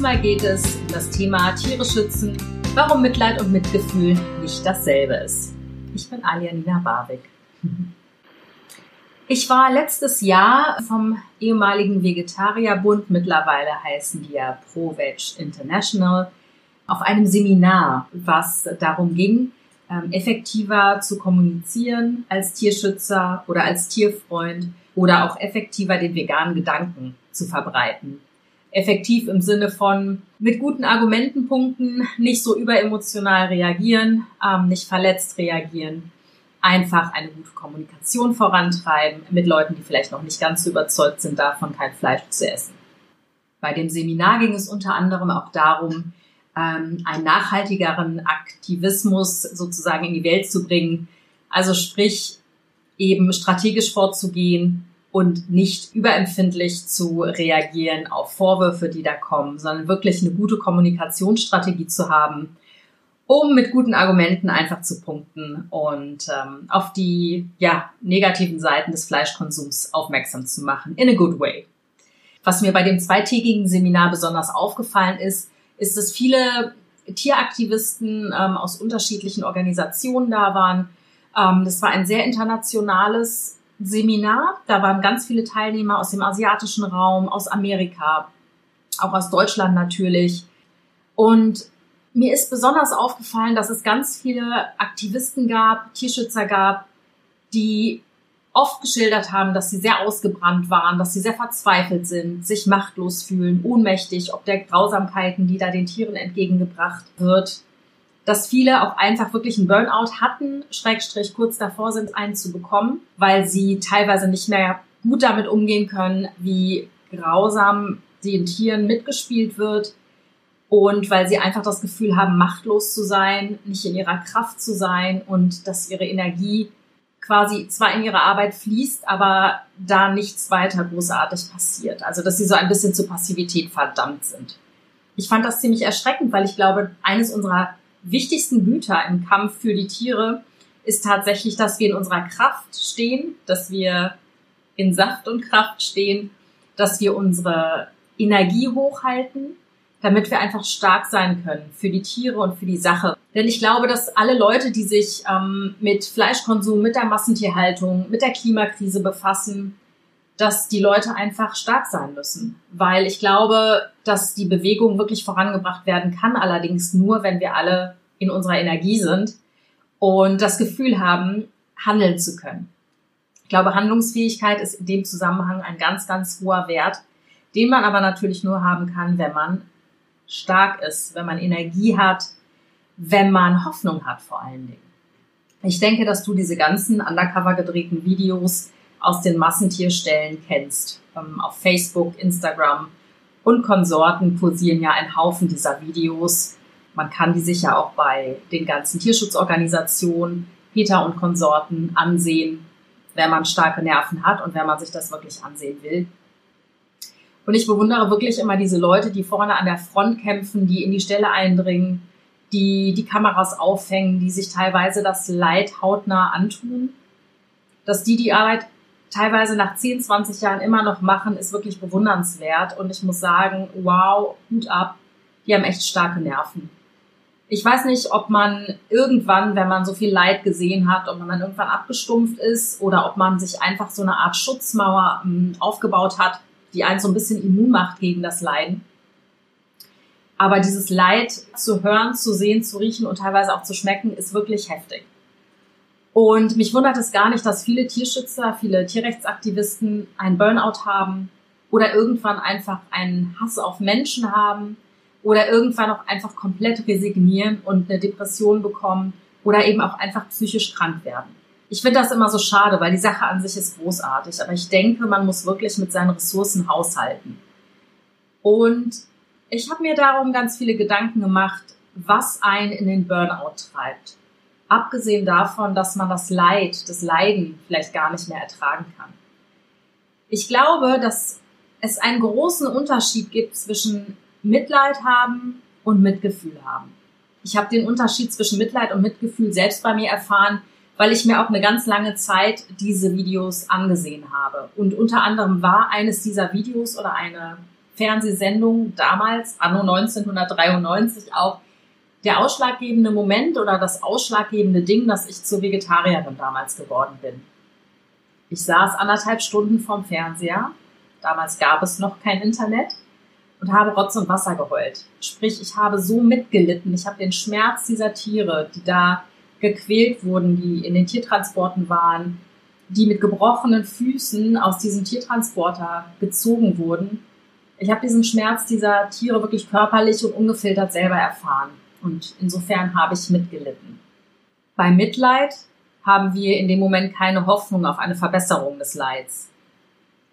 Diesmal geht es um das Thema Tiere schützen, warum Mitleid und Mitgefühl nicht dasselbe ist. Ich bin Alia Nina Barwick. Ich war letztes Jahr vom ehemaligen Vegetarierbund, mittlerweile heißen die ja ProVeg International, auf einem Seminar, was darum ging, ähm, effektiver zu kommunizieren als Tierschützer oder als Tierfreund oder auch effektiver den veganen Gedanken zu verbreiten. Effektiv im Sinne von mit guten Argumenten punkten, nicht so überemotional reagieren, ähm, nicht verletzt reagieren, einfach eine gute Kommunikation vorantreiben mit Leuten, die vielleicht noch nicht ganz so überzeugt sind davon, kein Fleisch zu essen. Bei dem Seminar ging es unter anderem auch darum, ähm, einen nachhaltigeren Aktivismus sozusagen in die Welt zu bringen. Also sprich, eben strategisch vorzugehen und nicht überempfindlich zu reagieren auf Vorwürfe, die da kommen, sondern wirklich eine gute Kommunikationsstrategie zu haben, um mit guten Argumenten einfach zu punkten und ähm, auf die ja, negativen Seiten des Fleischkonsums aufmerksam zu machen, in a good way. Was mir bei dem zweitägigen Seminar besonders aufgefallen ist, ist, dass viele Tieraktivisten ähm, aus unterschiedlichen Organisationen da waren. Ähm, das war ein sehr internationales Seminar. Da waren ganz viele Teilnehmer aus dem asiatischen Raum, aus Amerika, auch aus Deutschland natürlich. Und mir ist besonders aufgefallen, dass es ganz viele Aktivisten gab, Tierschützer gab, die oft geschildert haben, dass sie sehr ausgebrannt waren, dass sie sehr verzweifelt sind, sich machtlos fühlen, ohnmächtig, ob der Grausamkeiten, die da den Tieren entgegengebracht wird, dass viele auch einfach wirklich einen Burnout hatten, Schrägstrich kurz davor sind, einen zu bekommen, weil sie teilweise nicht mehr gut damit umgehen können, wie grausam den Tieren mitgespielt wird und weil sie einfach das Gefühl haben, machtlos zu sein, nicht in ihrer Kraft zu sein und dass ihre Energie quasi zwar in ihre Arbeit fließt, aber da nichts weiter großartig passiert. Also dass sie so ein bisschen zur Passivität verdammt sind. Ich fand das ziemlich erschreckend, weil ich glaube, eines unserer wichtigsten Güter im Kampf für die Tiere ist tatsächlich, dass wir in unserer Kraft stehen, dass wir in Saft und Kraft stehen, dass wir unsere Energie hochhalten, damit wir einfach stark sein können für die Tiere und für die Sache. Denn ich glaube, dass alle Leute, die sich ähm, mit Fleischkonsum, mit der Massentierhaltung, mit der Klimakrise befassen, dass die Leute einfach stark sein müssen. Weil ich glaube, dass die Bewegung wirklich vorangebracht werden kann, allerdings nur, wenn wir alle in unserer Energie sind und das Gefühl haben, handeln zu können. Ich glaube, Handlungsfähigkeit ist in dem Zusammenhang ein ganz, ganz hoher Wert, den man aber natürlich nur haben kann, wenn man stark ist, wenn man Energie hat, wenn man Hoffnung hat vor allen Dingen. Ich denke, dass du diese ganzen undercover gedrehten Videos aus den Massentierstellen kennst. Ähm, auf Facebook, Instagram und Konsorten kursieren ja ein Haufen dieser Videos. Man kann die sich ja auch bei den ganzen Tierschutzorganisationen, Peter und Konsorten ansehen, wenn man starke Nerven hat und wenn man sich das wirklich ansehen will. Und ich bewundere wirklich immer diese Leute, die vorne an der Front kämpfen, die in die Stelle eindringen, die die Kameras aufhängen, die sich teilweise das Leid hautnah antun. Dass die die Arbeit teilweise nach 10, 20 Jahren immer noch machen, ist wirklich bewundernswert. Und ich muss sagen, wow, Hut ab, die haben echt starke Nerven. Ich weiß nicht, ob man irgendwann, wenn man so viel Leid gesehen hat, ob man irgendwann abgestumpft ist oder ob man sich einfach so eine Art Schutzmauer ähm, aufgebaut hat, die einen so ein bisschen immun macht gegen das Leiden. Aber dieses Leid zu hören, zu sehen, zu riechen und teilweise auch zu schmecken, ist wirklich heftig. Und mich wundert es gar nicht, dass viele Tierschützer, viele Tierrechtsaktivisten einen Burnout haben oder irgendwann einfach einen Hass auf Menschen haben oder irgendwann auch einfach komplett resignieren und eine Depression bekommen oder eben auch einfach psychisch krank werden. Ich finde das immer so schade, weil die Sache an sich ist großartig, aber ich denke, man muss wirklich mit seinen Ressourcen haushalten. Und ich habe mir darum ganz viele Gedanken gemacht, was einen in den Burnout treibt. Abgesehen davon, dass man das Leid, das Leiden vielleicht gar nicht mehr ertragen kann. Ich glaube, dass es einen großen Unterschied gibt zwischen Mitleid haben und Mitgefühl haben. Ich habe den Unterschied zwischen Mitleid und Mitgefühl selbst bei mir erfahren, weil ich mir auch eine ganz lange Zeit diese Videos angesehen habe. Und unter anderem war eines dieser Videos oder eine Fernsehsendung damals, anno 1993 auch, der ausschlaggebende Moment oder das ausschlaggebende Ding, dass ich zur Vegetarierin damals geworden bin. Ich saß anderthalb Stunden vorm Fernseher. Damals gab es noch kein Internet und habe Rotz und Wasser geheult. Sprich, ich habe so mitgelitten. Ich habe den Schmerz dieser Tiere, die da gequält wurden, die in den Tiertransporten waren, die mit gebrochenen Füßen aus diesem Tiertransporter gezogen wurden. Ich habe diesen Schmerz dieser Tiere wirklich körperlich und ungefiltert selber erfahren. Und insofern habe ich mitgelitten. Bei Mitleid haben wir in dem Moment keine Hoffnung auf eine Verbesserung des Leids.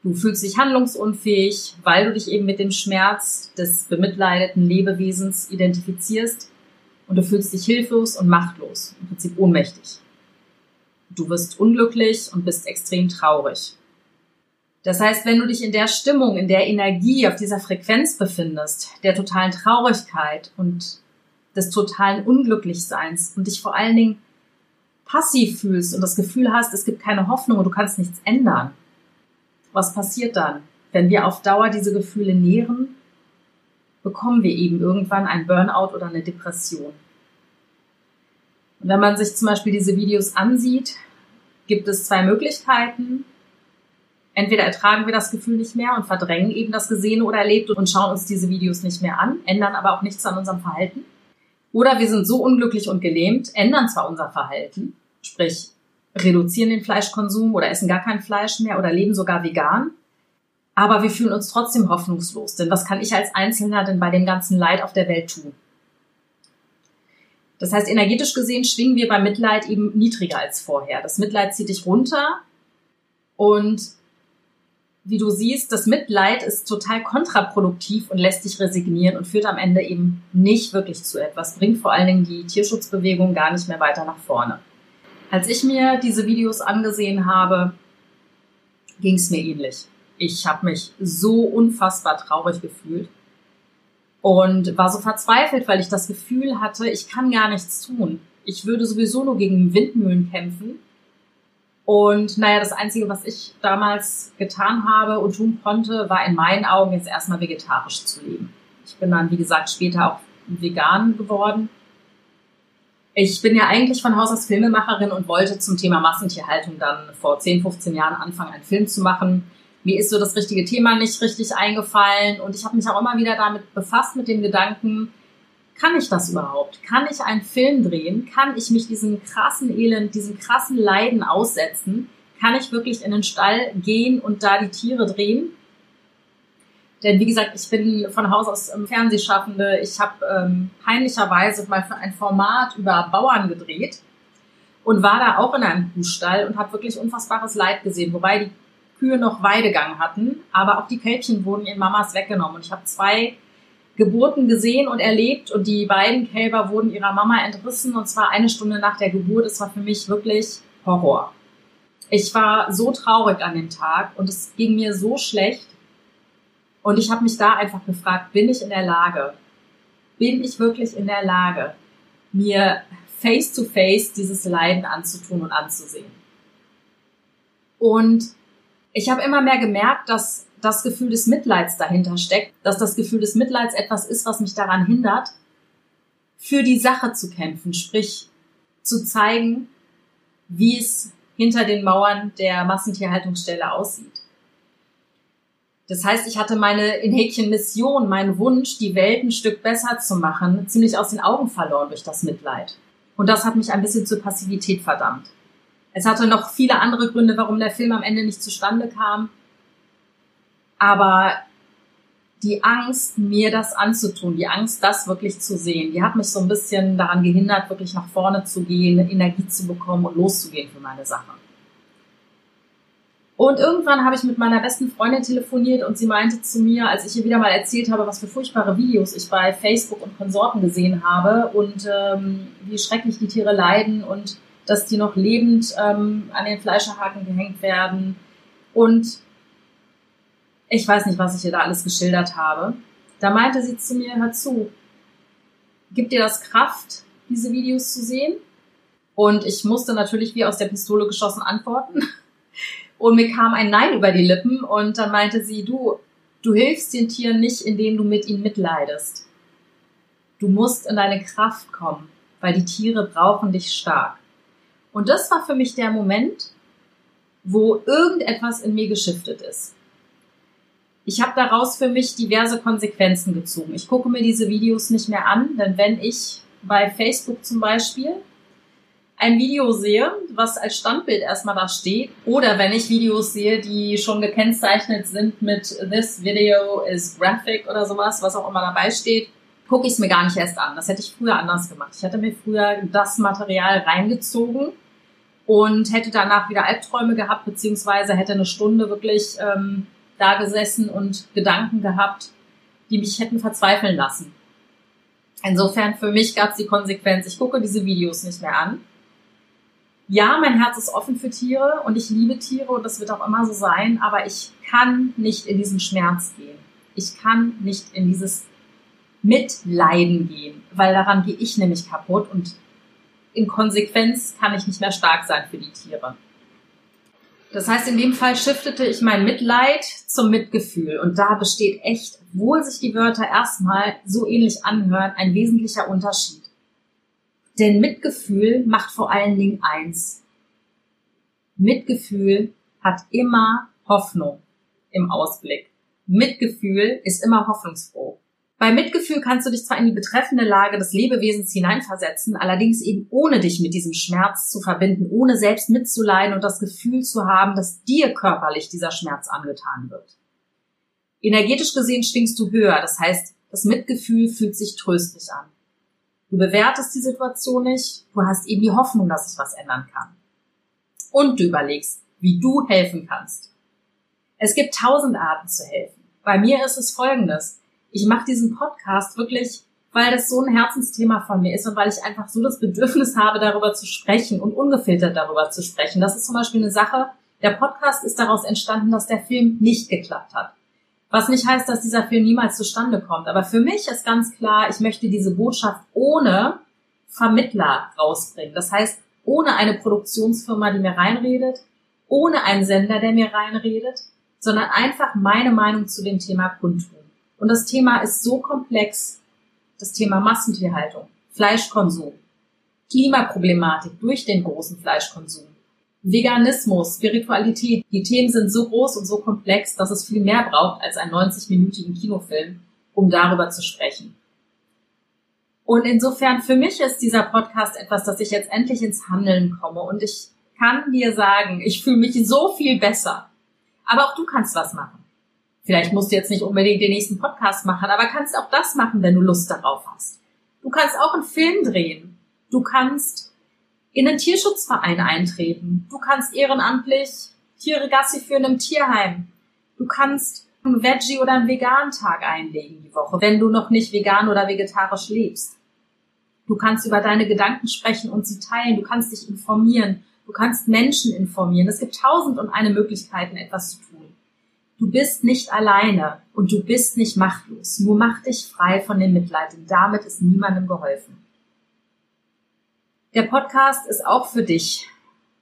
Du fühlst dich handlungsunfähig, weil du dich eben mit dem Schmerz des bemitleideten Lebewesens identifizierst und du fühlst dich hilflos und machtlos, im Prinzip ohnmächtig. Du wirst unglücklich und bist extrem traurig. Das heißt, wenn du dich in der Stimmung, in der Energie, auf dieser Frequenz befindest, der totalen Traurigkeit und des totalen Unglücklichseins und dich vor allen Dingen passiv fühlst und das Gefühl hast, es gibt keine Hoffnung und du kannst nichts ändern, was passiert dann? Wenn wir auf Dauer diese Gefühle nähren, bekommen wir eben irgendwann ein Burnout oder eine Depression. Und wenn man sich zum Beispiel diese Videos ansieht, gibt es zwei Möglichkeiten. Entweder ertragen wir das Gefühl nicht mehr und verdrängen eben das Gesehene oder Erlebte und schauen uns diese Videos nicht mehr an, ändern aber auch nichts an unserem Verhalten. Oder wir sind so unglücklich und gelähmt, ändern zwar unser Verhalten, sprich reduzieren den Fleischkonsum oder essen gar kein Fleisch mehr oder leben sogar vegan. Aber wir fühlen uns trotzdem hoffnungslos, denn was kann ich als Einzelner denn bei dem ganzen Leid auf der Welt tun? Das heißt, energetisch gesehen schwingen wir beim Mitleid eben niedriger als vorher. Das Mitleid zieht dich runter und wie du siehst, das Mitleid ist total kontraproduktiv und lässt dich resignieren und führt am Ende eben nicht wirklich zu etwas, bringt vor allen Dingen die Tierschutzbewegung gar nicht mehr weiter nach vorne. Als ich mir diese Videos angesehen habe, ging es mir ähnlich. Ich habe mich so unfassbar traurig gefühlt und war so verzweifelt, weil ich das Gefühl hatte, ich kann gar nichts tun. Ich würde sowieso nur gegen Windmühlen kämpfen. Und naja, das Einzige, was ich damals getan habe und tun konnte, war in meinen Augen jetzt erstmal vegetarisch zu leben. Ich bin dann, wie gesagt, später auch vegan geworden ich bin ja eigentlich von Haus aus Filmemacherin und wollte zum Thema Massentierhaltung dann vor 10, 15 Jahren anfangen, einen Film zu machen. Mir ist so das richtige Thema nicht richtig eingefallen und ich habe mich auch immer wieder damit befasst mit dem Gedanken, kann ich das überhaupt? Kann ich einen Film drehen? Kann ich mich diesem krassen Elend, diesem krassen Leiden aussetzen? Kann ich wirklich in den Stall gehen und da die Tiere drehen? Denn wie gesagt, ich bin von Haus aus ähm, Fernsehschaffende. Ich habe ähm, peinlicherweise mal für ein Format über Bauern gedreht und war da auch in einem Kuhstall und habe wirklich unfassbares Leid gesehen, wobei die Kühe noch Weidegang hatten, aber auch die Kälbchen wurden ihren Mamas weggenommen. Und ich habe zwei Geburten gesehen und erlebt und die beiden Kälber wurden ihrer Mama entrissen und zwar eine Stunde nach der Geburt. Es war für mich wirklich Horror. Ich war so traurig an dem Tag und es ging mir so schlecht und ich habe mich da einfach gefragt, bin ich in der Lage, bin ich wirklich in der Lage, mir face to face dieses Leiden anzutun und anzusehen? Und ich habe immer mehr gemerkt, dass das Gefühl des Mitleids dahinter steckt, dass das Gefühl des Mitleids etwas ist, was mich daran hindert, für die Sache zu kämpfen, sprich zu zeigen, wie es hinter den Mauern der Massentierhaltungsstelle aussieht. Das heißt, ich hatte meine in Häkchen Mission, meinen Wunsch, die Welt ein Stück besser zu machen, ziemlich aus den Augen verloren durch das Mitleid. Und das hat mich ein bisschen zur Passivität verdammt. Es hatte noch viele andere Gründe, warum der Film am Ende nicht zustande kam. Aber die Angst, mir das anzutun, die Angst, das wirklich zu sehen, die hat mich so ein bisschen daran gehindert, wirklich nach vorne zu gehen, Energie zu bekommen und loszugehen für meine Sache. Und irgendwann habe ich mit meiner besten Freundin telefoniert und sie meinte zu mir, als ich ihr wieder mal erzählt habe, was für furchtbare Videos ich bei Facebook und Konsorten gesehen habe und ähm, wie schrecklich die Tiere leiden und dass die noch lebend ähm, an den Fleischerhaken gehängt werden. Und ich weiß nicht, was ich ihr da alles geschildert habe. Da meinte sie zu mir, hör zu, gibt dir das Kraft, diese Videos zu sehen? Und ich musste natürlich wie aus der Pistole geschossen antworten. Und mir kam ein Nein über die Lippen und dann meinte sie, du, Du hilfst den Tieren nicht, indem du mit ihnen mitleidest. Du musst in deine Kraft kommen, weil die Tiere brauchen dich stark. Und das war für mich der Moment, wo irgendetwas in mir geschiftet ist. Ich habe daraus für mich diverse Konsequenzen gezogen. Ich gucke mir diese Videos nicht mehr an, denn wenn ich bei Facebook zum Beispiel ein Video sehe, was als Standbild erstmal da steht, oder wenn ich Videos sehe, die schon gekennzeichnet sind mit This Video is Graphic oder sowas, was auch immer dabei steht, gucke ich es mir gar nicht erst an. Das hätte ich früher anders gemacht. Ich hätte mir früher das Material reingezogen und hätte danach wieder Albträume gehabt, beziehungsweise hätte eine Stunde wirklich ähm, da gesessen und Gedanken gehabt, die mich hätten verzweifeln lassen. Insofern für mich gab es die Konsequenz, ich gucke diese Videos nicht mehr an ja, mein Herz ist offen für Tiere und ich liebe Tiere und das wird auch immer so sein, aber ich kann nicht in diesen Schmerz gehen. Ich kann nicht in dieses Mitleiden gehen, weil daran gehe ich nämlich kaputt und in Konsequenz kann ich nicht mehr stark sein für die Tiere. Das heißt, in dem Fall shiftete ich mein Mitleid zum Mitgefühl und da besteht echt, obwohl sich die Wörter erstmal so ähnlich anhören, ein wesentlicher Unterschied. Denn Mitgefühl macht vor allen Dingen eins. Mitgefühl hat immer Hoffnung im Ausblick. Mitgefühl ist immer hoffnungsfroh. Bei Mitgefühl kannst du dich zwar in die betreffende Lage des Lebewesens hineinversetzen, allerdings eben ohne dich mit diesem Schmerz zu verbinden, ohne selbst mitzuleiden und das Gefühl zu haben, dass dir körperlich dieser Schmerz angetan wird. Energetisch gesehen schwingst du höher, das heißt, das Mitgefühl fühlt sich tröstlich an. Du bewertest die Situation nicht, du hast eben die Hoffnung, dass sich was ändern kann. Und du überlegst, wie du helfen kannst. Es gibt tausend Arten zu helfen. Bei mir ist es folgendes. Ich mache diesen Podcast wirklich, weil das so ein Herzensthema von mir ist und weil ich einfach so das Bedürfnis habe, darüber zu sprechen und ungefiltert darüber zu sprechen. Das ist zum Beispiel eine Sache, der Podcast ist daraus entstanden, dass der Film nicht geklappt hat. Was nicht heißt, dass dieser Film niemals zustande kommt. Aber für mich ist ganz klar, ich möchte diese Botschaft ohne Vermittler rausbringen. Das heißt, ohne eine Produktionsfirma, die mir reinredet, ohne einen Sender, der mir reinredet, sondern einfach meine Meinung zu dem Thema kundtun. Und das Thema ist so komplex, das Thema Massentierhaltung, Fleischkonsum, Klimaproblematik durch den großen Fleischkonsum, Veganismus, Spiritualität, die Themen sind so groß und so komplex, dass es viel mehr braucht als einen 90-minütigen Kinofilm, um darüber zu sprechen. Und insofern für mich ist dieser Podcast etwas, dass ich jetzt endlich ins Handeln komme und ich kann dir sagen, ich fühle mich so viel besser. Aber auch du kannst was machen. Vielleicht musst du jetzt nicht unbedingt den nächsten Podcast machen, aber kannst auch das machen, wenn du Lust darauf hast. Du kannst auch einen Film drehen. Du kannst in einen Tierschutzverein eintreten. Du kannst ehrenamtlich Tiere Gassi führen im Tierheim. Du kannst einen Veggie- oder einen Vegan-Tag einlegen die Woche, wenn du noch nicht vegan oder vegetarisch lebst. Du kannst über deine Gedanken sprechen und sie teilen. Du kannst dich informieren. Du kannst Menschen informieren. Es gibt tausend und eine Möglichkeiten, etwas zu tun. Du bist nicht alleine und du bist nicht machtlos. Nur mach dich frei von dem Mitleid, denn damit ist niemandem geholfen. Der Podcast ist auch für dich,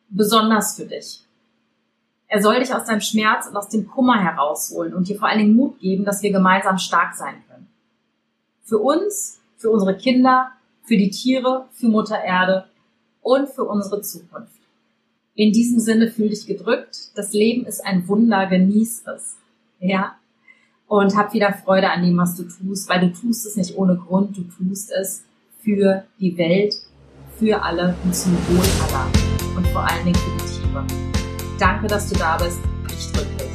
besonders für dich. Er soll dich aus deinem Schmerz und aus dem Kummer herausholen und dir vor allen Dingen Mut geben, dass wir gemeinsam stark sein können. Für uns, für unsere Kinder, für die Tiere, für Mutter Erde und für unsere Zukunft. In diesem Sinne fühl dich gedrückt. Das Leben ist ein Wunder, genieß es. Ja. Und hab wieder Freude an dem, was du tust, weil du tust es nicht ohne Grund, du tust es für die Welt für alle und zum Wohl aller und vor allen Dingen für die Tiere. Danke, dass du da bist. Ich drücke dich.